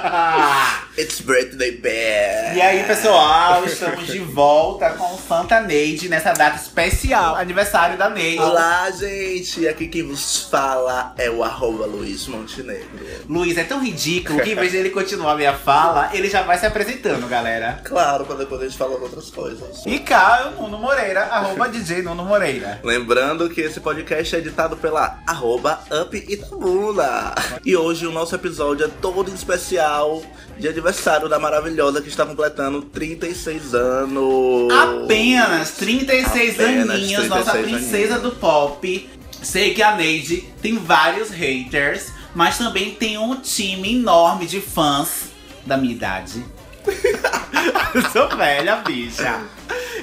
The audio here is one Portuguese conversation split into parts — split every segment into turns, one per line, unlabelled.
It's birthday bear.
E aí, pessoal, estamos de volta com Santa Neide nessa data especial, aniversário da Neide.
Olá, gente. Aqui quem vos fala é o arroba Luiz Montenegro.
Luiz, é tão ridículo que em vez de ele continuar a minha fala, ele já vai se apresentando, galera.
Claro, pra depois a gente falar outras coisas.
E cá, eu, Nuno Moreira, arroba DJ Nuno Moreira.
Lembrando que esse podcast é editado pela arroba Up Itabuna. E hoje o nosso episódio é todo especial de aniversário da maravilhosa que está completando 36 anos.
Apenas 36
Apenas
aninhos,
36
nossa princesa do pop. Sei que a Neide tem vários haters, mas também tem um time enorme de fãs da minha idade. Eu sou velha, bicha.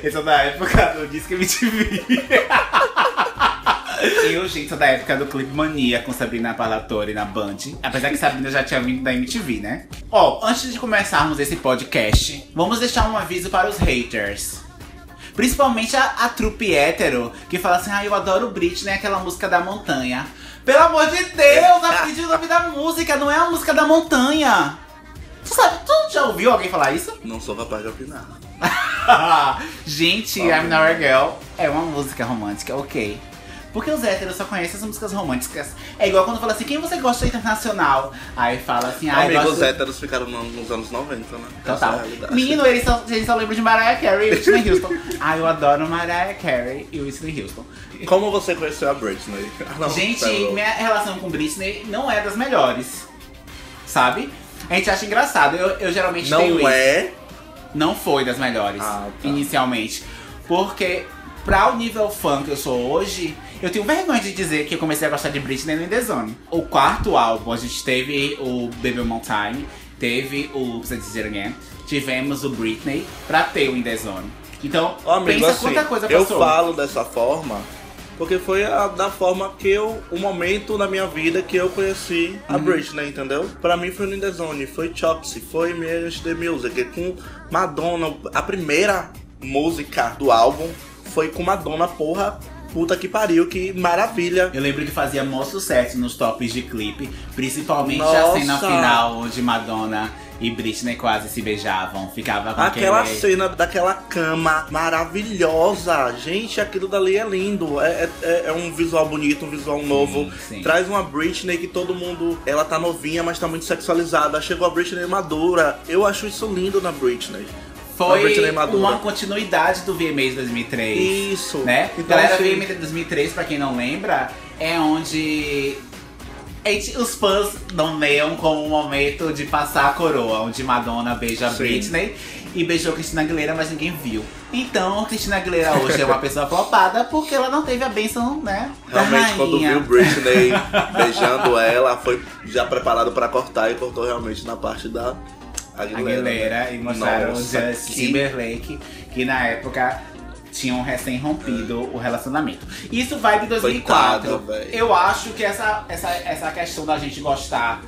Eu sou da época do Disque MTV. Eu, gente, sou da época do Clip Mania com Sabrina Palatori na Band. Apesar que Sabrina já tinha vindo da MTV, né? Ó, antes de começarmos esse podcast, vamos deixar um aviso para os haters. Principalmente a, a trupe hétero, que fala assim, ah, eu adoro Britney, aquela música da montanha. Pelo amor de Deus, aprende o nome da música, não é a música da montanha. Tu sabe, tu já ouviu alguém falar isso?
Não sou capaz de opinar.
Gente, I'm Not a Girl é uma música romântica, ok. Porque os héteros só conhecem as músicas românticas. É igual quando fala assim, quem você gosta internacional? Aí fala assim, ah,
Amigos
gosto...
héteros ficaram no- nos anos 90, né? Essa é
Total. Menino, eles só, eles só lembram de Mariah Carey e Whitney Houston. ah, eu adoro Mariah Carey e Whitney Houston.
Como você conheceu a Britney? Não,
Gente, minha relação com Britney não é das melhores. Sabe? A gente acha engraçado. Eu, eu geralmente tenho
Não
isso.
é.
Não foi das melhores,
Ah, tá.
inicialmente. Porque, pra o nível fã que eu sou hoje, eu tenho vergonha de dizer que eu comecei a gostar de Britney no The Zone. O quarto álbum, a gente teve o Baby One More Time, teve o Oops, I Did It Again, tivemos o Britney pra ter o In The Zone. Então,
Ó, amigo,
pensa
assim,
quanta coisa
eu
passou.
falo dessa forma porque foi a, da forma que eu, o momento na minha vida que eu conheci
Uhum.
a Britney, entendeu? Pra mim foi no In The Zone, foi Chopsy, foi Millions The Music, com Madonna, a primeira música do álbum foi com Madonna, porra, puta que pariu, que maravilha.
Eu lembro que fazia maior sucesso nos tops de clipe, principalmente a
Nossa!
cena final onde Madonna e Britney quase se beijavam. Ficava com
Aquela
aquele...
cena daquela cama maravilhosa. Gente, aquilo dali é lindo. É, é, é um visual bonito, um visual novo.
sim.
Traz uma Britney que todo mundo. Ela tá novinha, mas tá muito sexualizada. Chegou a Britney madura. Eu acho isso lindo na Britney.
Foi uma continuidade do VMAs 2003.
Isso.
Né?
Então,
Galera,
assim,
VMA 2003, pra quem não lembra, é onde os fãs nomeiam como um momento de passar a coroa, onde Madonna beija a
Sim.
Britney e beijou Cristina Aguilera, mas ninguém viu. Então, Cristina Aguilera hoje é uma pessoa flopada porque ela não teve a benção, né?
Realmente, quando viu Britney beijando ela, foi já preparado pra cortar e cortou realmente na parte da Aguilera.
Aguilera e mostraram
Nossa,
o Justin
que-
Timberlake, que na época tinham recém rompido o relacionamento. Isso vai de 2004.
Coitada, véi.
Eu acho que essa, essa, essa questão da gente gostar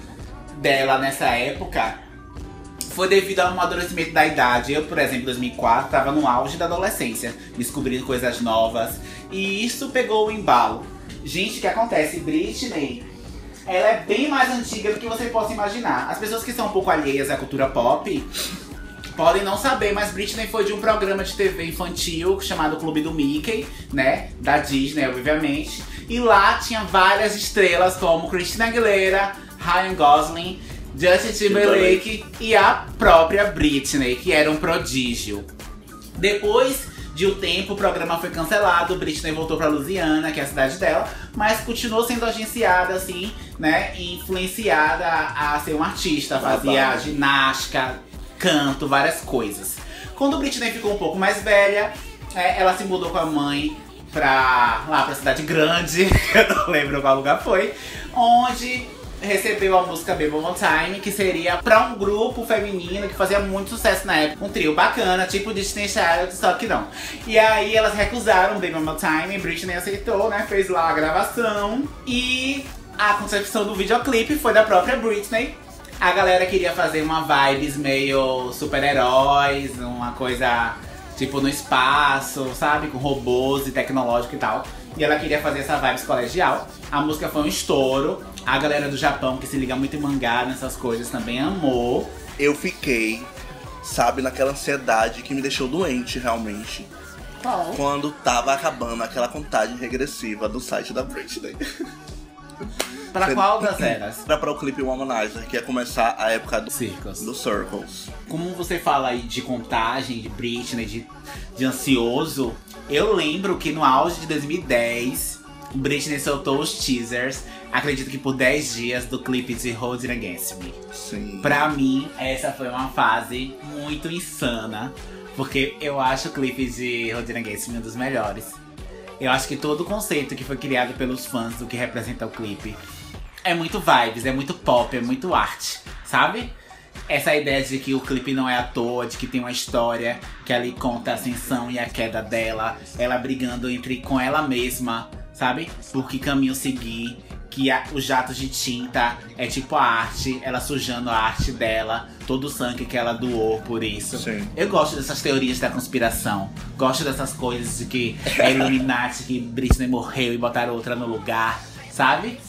dela nessa época foi devido ao amadurecimento da idade. Eu, por exemplo, em 2004, estava no auge da adolescência, descobrindo coisas novas. E isso pegou o embalo. Gente, o que acontece? Britney, ela é bem mais antiga do que você possa imaginar. As pessoas que são um pouco alheias à cultura pop podem não saber, mas Britney foi de um programa de TV infantil chamado Clube do Mickey, né? Da Disney, obviamente. E lá tinha várias estrelas como Christina Aguilera, Ryan Gosling, Justin Timberlake e a própria Britney, que era um prodígio. Depois de um tempo, o programa foi cancelado, Britney voltou pra Louisiana, que é a cidade dela, mas continuou sendo agenciada, assim, né? Influenciada a a ser uma artista, fazia ginástica, canto, várias coisas. Quando Britney ficou um pouco mais velha, é, ela se mudou com a mãe pra lá pra cidade grande, eu não lembro qual lugar foi, onde recebeu a música Baby One Time, que seria pra um grupo feminino que fazia muito sucesso na época. Um trio bacana, tipo Disney Child, só que não. E aí elas recusaram Baby One Time, Britney aceitou, né? Fez lá a gravação. E a concepção do videoclipe foi da própria Britney. A galera queria fazer uma vibes meio super-heróis, uma coisa tipo no espaço, sabe? Com robôs e tecnológico e tal. E ela queria fazer essa vibes colegial. A música foi um estouro. A galera do Japão, que se liga muito em mangá, nessas coisas, também amou.
Eu fiquei, sabe, naquela ansiedade que me deixou doente realmente.
Qual?
Quando tava acabando aquela contagem regressiva do site da Britney.
Pra
Você-
qual das eras?
Era para o clipe Womanizer, que ia começar a época do,
Circles.
do Circles.
Como você fala aí de contagem, de Britney, de, de ansioso, eu lembro que no auge de 2010, Britney soltou os teasers, acredito que por 10 dias, do clipe de Holding Against Me.
Sim.
Pra mim, essa foi uma fase muito insana, porque eu acho o clipe de Holding Against Me um dos melhores. Eu acho que todo o conceito que foi criado pelos fãs do que representa o clipe é muito vibes, é muito pop, é muito arte, sabe? Essa ideia de que o clipe não é à toa, de que tem uma história que ali conta a ascensão e a queda dela, ela brigando entre com ela mesma, sabe? Por que caminho seguir, que a- os jatos de tinta é tipo a arte, ela sujando a arte dela, todo o sangue que ela doou por isso.
Sim.
Eu gosto dessas teorias da conspiração. Gosto dessas coisas de que é Illuminati, que Britney morreu e botaram outra no lugar, sabe?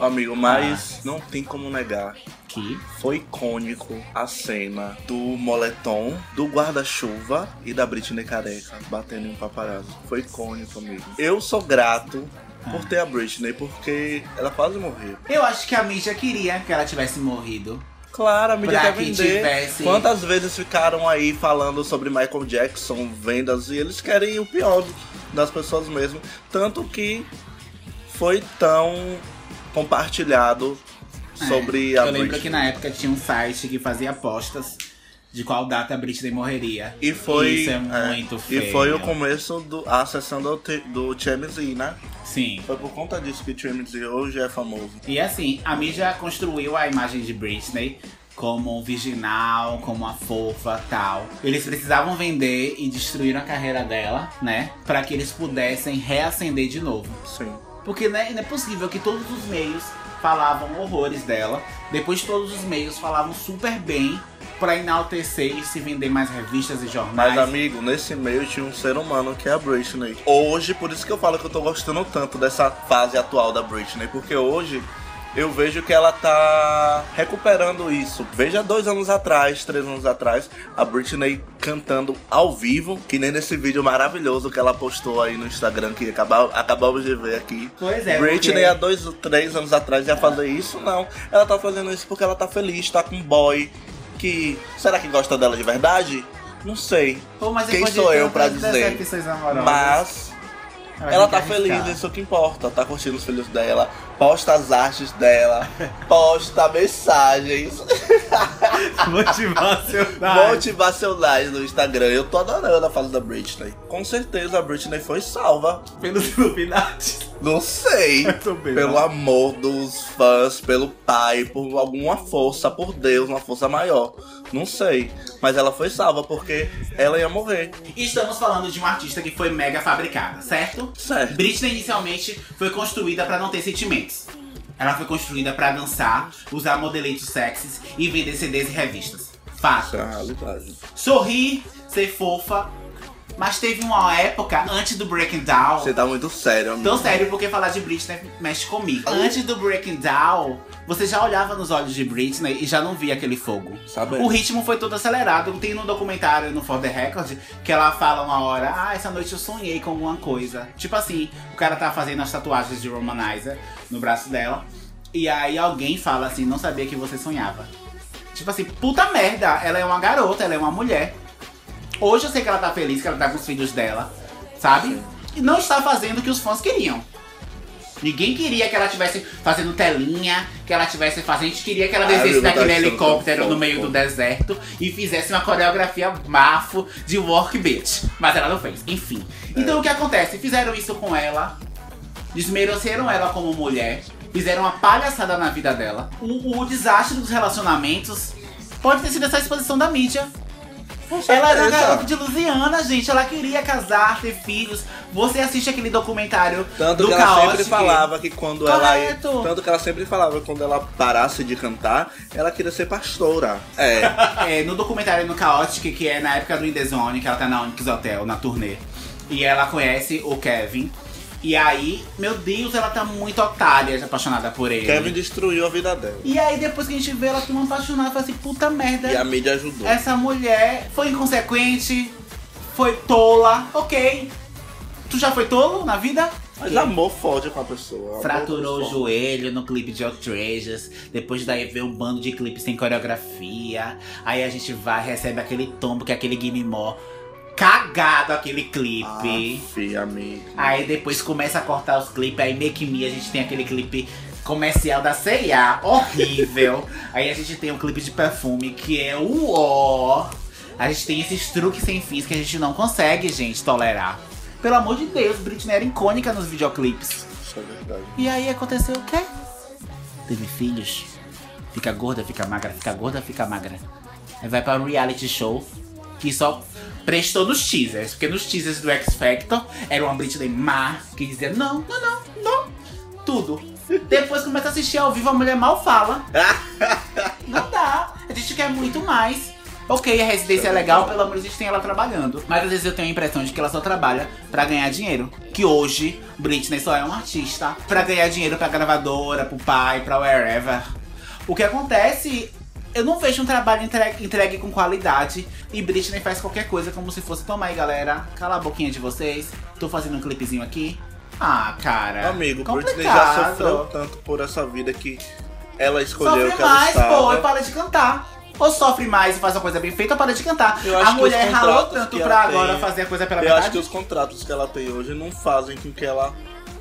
Amigo, mas não tem como negar.
Que
Foi icônico a cena do moletom, do guarda-chuva e da Britney careca batendo em um paparazzo. Foi icônico, amigo. Eu sou grato por ter a Britney, porque ela quase morreu.
Eu acho que a mídia queria que ela tivesse morrido.
Claro, a mídia
Pra
quer
que
vender.
tivesse-
Quantas vezes ficaram aí falando sobre Michael Jackson, vendas, e eles querem o pior das pessoas mesmo. Tanto que foi tão compartilhado sobre
É,
a
Eu lembro
Britney.
que na época tinha um site que fazia apostas de qual data a Britney morreria.
E foi,
Isso é
é,
muito feio.
E foi o começo do a sessão do, do TMZ, né?
Sim.
Foi por conta disso que o TMZ hoje é famoso.
E assim, a mídia construiu a imagem de Britney como um virginal, como uma fofa tal. Eles precisavam vender e destruir a carreira dela, né? Pra que eles pudessem reacender de novo.
Sim.
Porque né, não é possível que todos os meios falavam horrores dela, depois todos os meios falavam super bem pra enaltecer e se vender mais revistas e jornais.
Mas, amigo, nesse meio tinha um ser humano que é a Britney. Hoje, por isso que eu falo que eu tô gostando tanto dessa fase atual da Britney, porque hoje eu vejo que ela tá recuperando isso. Veja dois anos atrás, três anos atrás, a Britney cantando ao vivo, que nem nesse vídeo maravilhoso que ela postou aí no Instagram, que acaba- acabamos de ver aqui.
Pois é,
Britney
porque-
há dois, três anos atrás ia fazer isso? Não. Ela tá fazendo isso porque ela tá feliz, tá com um boy que. Será que gosta dela de verdade? Não sei.
Pô,
Quem sou eu pra dizer? Mas ela tá feliz, isso é o que importa. Tá curtindo os filhos dela, posta as artes dela, posta mensagens
Motivacional.
motivacionais no Instagram. Eu tô adorando a fase da Britney. Com certeza a Britney foi salva.
Pelos Illuminati.
Não sei.
Também,
Pelo
não.
amor dos fãs, pelo pai, por alguma força, por Deus, uma força maior. Não sei. Mas ela foi salva porque ela ia morrer.
E Estamos falando de uma artista que foi mega fabricada, certo?
Certo.
Britney inicialmente foi construída pra não ter sentimentos. Ela foi construída pra dançar, usar modeletes sexys e vender CDs e revistas. Fato. Sorrir, ser fofa. Mas teve uma época antes do Breaking Down.
Você tá muito sério, amigo.
Tão sério porque falar de Britney mexe comigo. Antes do Breaking Down, você já olhava nos olhos de Britney e já não via aquele fogo.
Sabe?
O ritmo foi todo acelerado. Tem no documentário no For the Record que ela fala uma hora: Ah, essa noite eu sonhei com alguma coisa. Tipo assim, o cara tá fazendo as tatuagens de Romanizer no braço dela. E aí alguém fala assim: Não sabia que você sonhava. Tipo assim, puta merda, ela é uma garota, ela é uma mulher. Hoje eu sei que ela tá feliz, que ela tá com os filhos dela, sabe? E não está fazendo o que os fãs queriam. Ninguém queria que ela estivesse fazendo telinha, que ela estivesse fazendo. A gente queria que ela descesse daquele
achando
helicóptero no meio do deserto e fizesse uma coreografia bafo de work bitch. Mas ela não fez. Enfim.
É.
Então o que acontece? Fizeram isso com ela, desmereceram ela como mulher, fizeram uma palhaçada na vida dela. O, o desastre dos relacionamentos pode ter sido essa exposição da mídia. Ela era uma garota de Lusiana, gente. Ela queria casar, ter filhos. Você assiste aquele documentário
Tanto
do
que ela sempre
Chaotic.
falava que quando
Correto.
ela. Tanto que ela sempre falava que quando ela parasse de cantar, ela queria ser pastora. É.
É, no documentário no Chaotic, que é na época do In The Zone, que ela tá na Onyx Hotel, na turnê. E ela conhece o Kevin. E aí, meu Deus, ela tá muito otária, apaixonada por ele.
Kevin destruiu a vida dela.
E aí, depois que a gente vê ela tão apaixonada, fala assim, puta merda.
E a mídia ajudou.
Essa mulher foi inconsequente, foi tola, ok. Tu já foi tolo na vida?
Mas
Ok.
amor fode com a pessoa.
Fraturou o joelho no clipe de Outrageous. Depois daí veio um bando de clipes sem coreografia. Aí a gente vai, recebe aquele tombo que é aquele Gimme More. Cagado aquele clipe.
Aff, amigo.
Aí depois começa a cortar os clipes. Aí Make Me a gente tem aquele clipe comercial da C&A. Horrível. aí a gente tem um clipe de perfume que é o ó. A gente tem esses truques sem fins que a gente não consegue, gente, tolerar. Pelo amor de Deus, Britney era icônica nos videoclipes.
Isso é verdade.
E aí aconteceu o quê? Teve filhos. Fica gorda, fica magra, fica gorda, fica magra. Aí vai pra um reality show que só prestou nos teasers. Porque nos teasers do X Factor era uma Britney má que dizia não, não, não, não. Tudo. Depois começa a assistir ao vivo, a mulher mal fala. Não dá. A gente quer muito mais. Ok, a residência é legal, pelo menos a gente tem ela trabalhando. Mas às vezes eu tenho a impressão de que ela só trabalha pra ganhar dinheiro. Que hoje, Britney só é um artista pra ganhar dinheiro pra gravadora, pro pai, pra wherever. O que acontece, eu não vejo um trabalho entregue, entregue com qualidade. E Britney faz qualquer coisa como se fosse, toma aí galera, cala a boquinha de vocês. Tô fazendo um clipezinho aqui. Ah, cara.
Amigo, Britney já
complicado.
sofreu tanto por essa vida que ela escolheu
Sofre
que ela
mais,
estava.
pô, e para de cantar. Ou sofre mais e faz uma coisa bem feita ou para de cantar.
Eu acho
A
que
mulher ralou tanto
que
pra
ela
agora
tem-
fazer a coisa pela
Eu acho
verdade.
que os contratos que ela tem hoje não fazem com que ela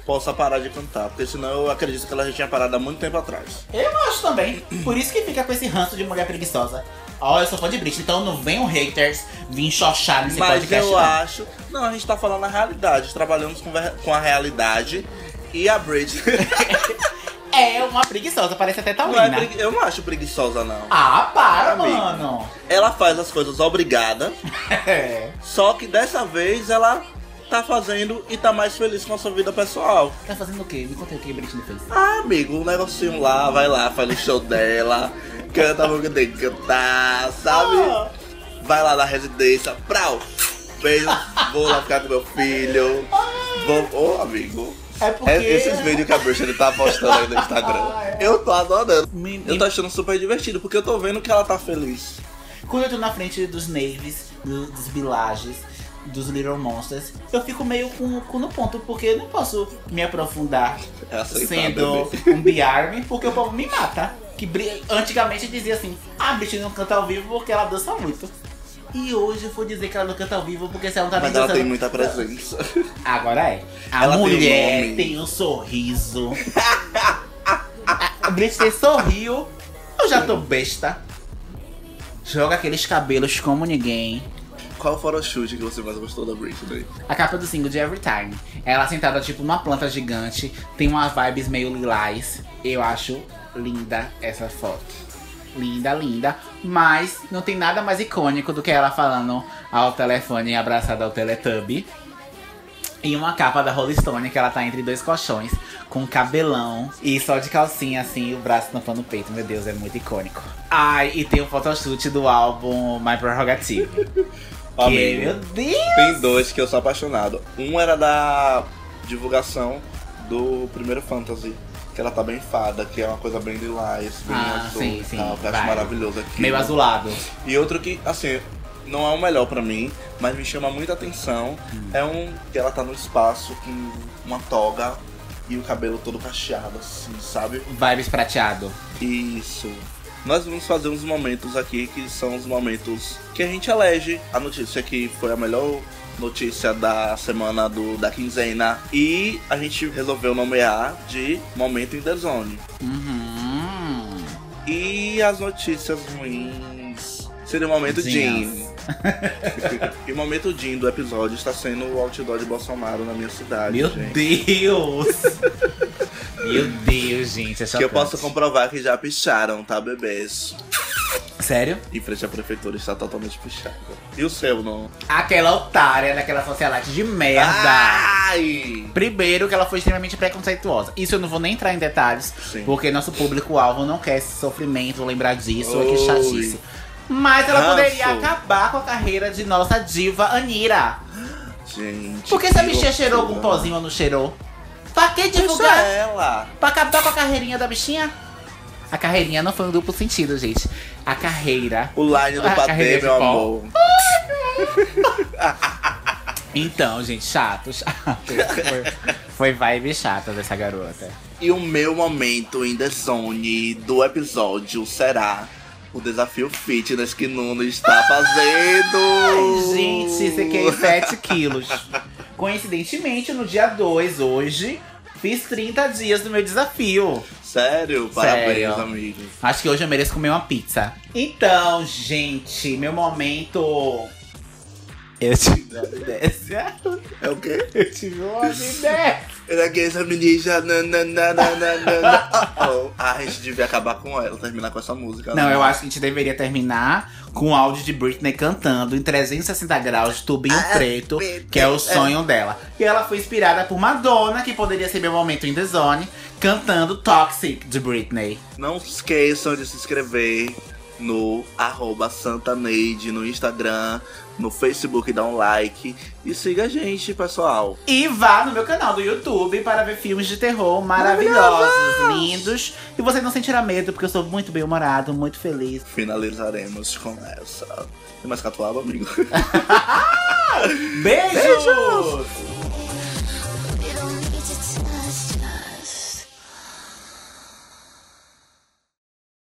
possa parar de cantar. Porque senão eu acredito que ela já tinha parado há muito tempo atrás.
Eu acho também. Por isso que fica com esse ranço de mulher preguiçosa. Ó, eu sou fã de Britney, então não venham haters vir xoxar nesse
Mas
podcast.
eu
não.
acho. Não, a gente tá falando a realidade. Trabalhamos com, com a realidade. E a Britney.
É uma preguiçosa, parece até
não é
taurina.
pregui- Eu não acho preguiçosa, não.
Ah, para,
Amigo.
mano.
Ela faz as coisas obrigada.
É.
Só que dessa vez ela tá fazendo e tá mais feliz com a sua vida pessoal.
Tá fazendo o quê? Me conta aí o que a Britney fez.
Ah, amigo, um negocinho lá, vai lá, faz o show dela, canta a música tem que cantar, sabe?
Ah.
Vai lá na residência, prau, beijo, vou lá ficar com meu filho. Vou, ô amigo.
É porque...
é- Esses vídeos que a Britney tá postando aí no Instagram,
Ah, é.
eu tô adorando.
Me-
Eu tô achando super divertido, porque eu tô vendo que ela tá feliz.
Quando eu tô na frente dos Naves, do- dos Villages, dos Little Monsters, eu fico meio com cu no ponto, porque eu não posso me aprofundar
É aceitar,
sendo
bebê.
um B-Army, porque o povo me mata. Que antigamente dizia assim, ah, a Britney não canta ao vivo porque ela dança muito. E hoje eu vou dizer que ela não canta ao vivo porque se ela não tá
Mas ela
dançando.
tem muita presença.
Agora é. A
Ela tem um
mulher tem um sorriso. a Britney sorriu. Eu já tô besta. Joga aqueles cabelos como ninguém.
Qual chute que você mais gostou da Britney?
A capa do single de Everytime. Ela sentada tipo numa planta gigante. Tem umas vibes meio lilás. Eu acho linda essa foto. Linda, linda. Mas não tem nada mais icônico do que ela falando ao telefone abraçada ao Teletubby. E uma capa da Rolling Stone que ela tá entre dois colchões, com cabelão e só de calcinha assim, o braço tampando o peito. Meu Deus, é muito icônico. Ai, e tem o photoshoot do álbum My Prerogative.
Amigo.
meu Deus!
Tem dois que eu sou apaixonado. Um era da divulgação do primeiro Fantasy, que ela tá bem fada, que é uma coisa bem lilás, bem
Ah,
azul
sim, sim,
tal, que eu acho maravilhoso aqui.
Meio azulado.
E outro que, assim, não é o melhor pra mim, mas me chama muita atenção.
Hum.
É um que ela tá no espaço com uma toga e o cabelo todo cacheado, assim, sabe?
Vibes prateado.
Isso. Nós vamos fazer uns momentos aqui que são os momentos que a gente elege a notícia que foi a melhor notícia da semana do, da quinzena e a gente resolveu nomear de momento in the zone.
Uhum.
E as notícias ruins seria o momento. Jean. e o momento Jean do episódio está sendo o outdoor de Bolsonaro na minha cidade.
Meu
gente.
Deus! Meu Deus, gente. É
Que eu posso comprovar que já picharam, tá, bebês?
Sério?
Em frente à prefeitura está totalmente pichada. E o seu, não?
Aquela otária daquela socialite de merda.
Ai!
Primeiro que ela foi extremamente preconceituosa. Isso eu não vou nem entrar em detalhes,
Sim.
porque nosso público-alvo não quer esse sofrimento, lembrar disso, ou que
Oi.
chatice. Mas ela poderia acabar com a carreira de nossa diva Anira.
Gente.
A
que
bichinha cheirou algum
loucura.
pozinho ou não cheirou? Pra que
Deixa
divulgar?
ela.
Pra acabar com a carreirinha da bichinha? A carreirinha não foi um duplo sentido, gente. A carreira.
O line do patê, meu amor.
Então, gente, chato, chato. Foi, foi vibe chata dessa garota.
E o meu momento em The Zone do episódio será o desafio fitness que Nuno está fazendo.
Ai, gente, sequei 7 quilos. Coincidentemente, no dia 2, hoje, fiz 30 dias do meu desafio.
Sério? Parabéns,
Sério.
amigo.
Acho que hoje eu mereço comer uma pizza. Então, gente, meu momento. Eu tive uma amnésia.
É o quê?
Eu tive uma amnésia.
Era que essa menina. na, na, na, na, na, na, na. Oh, oh. Ah, a gente devia acabar com ela, terminar com essa música.
Não,
né?
eu acho que a gente deveria terminar com o áudio de Britney cantando em 360 graus de tubinho
Ah,
preto,
Britney,
que é o sonho dela. E ela foi inspirada por Madonna, que poderia ser meu momento em The Zone, cantando Toxic de Britney.
Não se esqueçam de se inscrever no arroba Santaneide no Instagram, no Facebook, dá um like e siga a gente, pessoal.
E vá no meu canal do YouTube para ver filmes de terror maravilhosos, lindos. E você não sentirá medo, porque eu sou muito bem humorado, muito feliz.
Finalizaremos com essa. Tem mais catuaba, amigo?
Beijos!
Beijos!